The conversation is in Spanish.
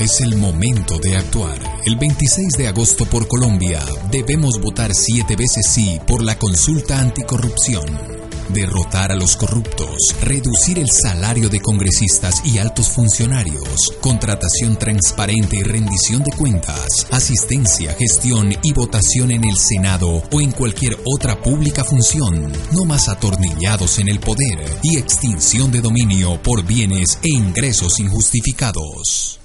Es el momento de actuar. El 26 de agosto por Colombia debemos votar siete veces sí por la consulta anticorrupción. Derrotar a los corruptos, reducir el salario de congresistas y altos funcionarios, contratación transparente y rendición de cuentas, asistencia, gestión y votación en el Senado o en cualquier otra pública función, no más atornillados en el poder y extinción de dominio por bienes e ingresos injustificados.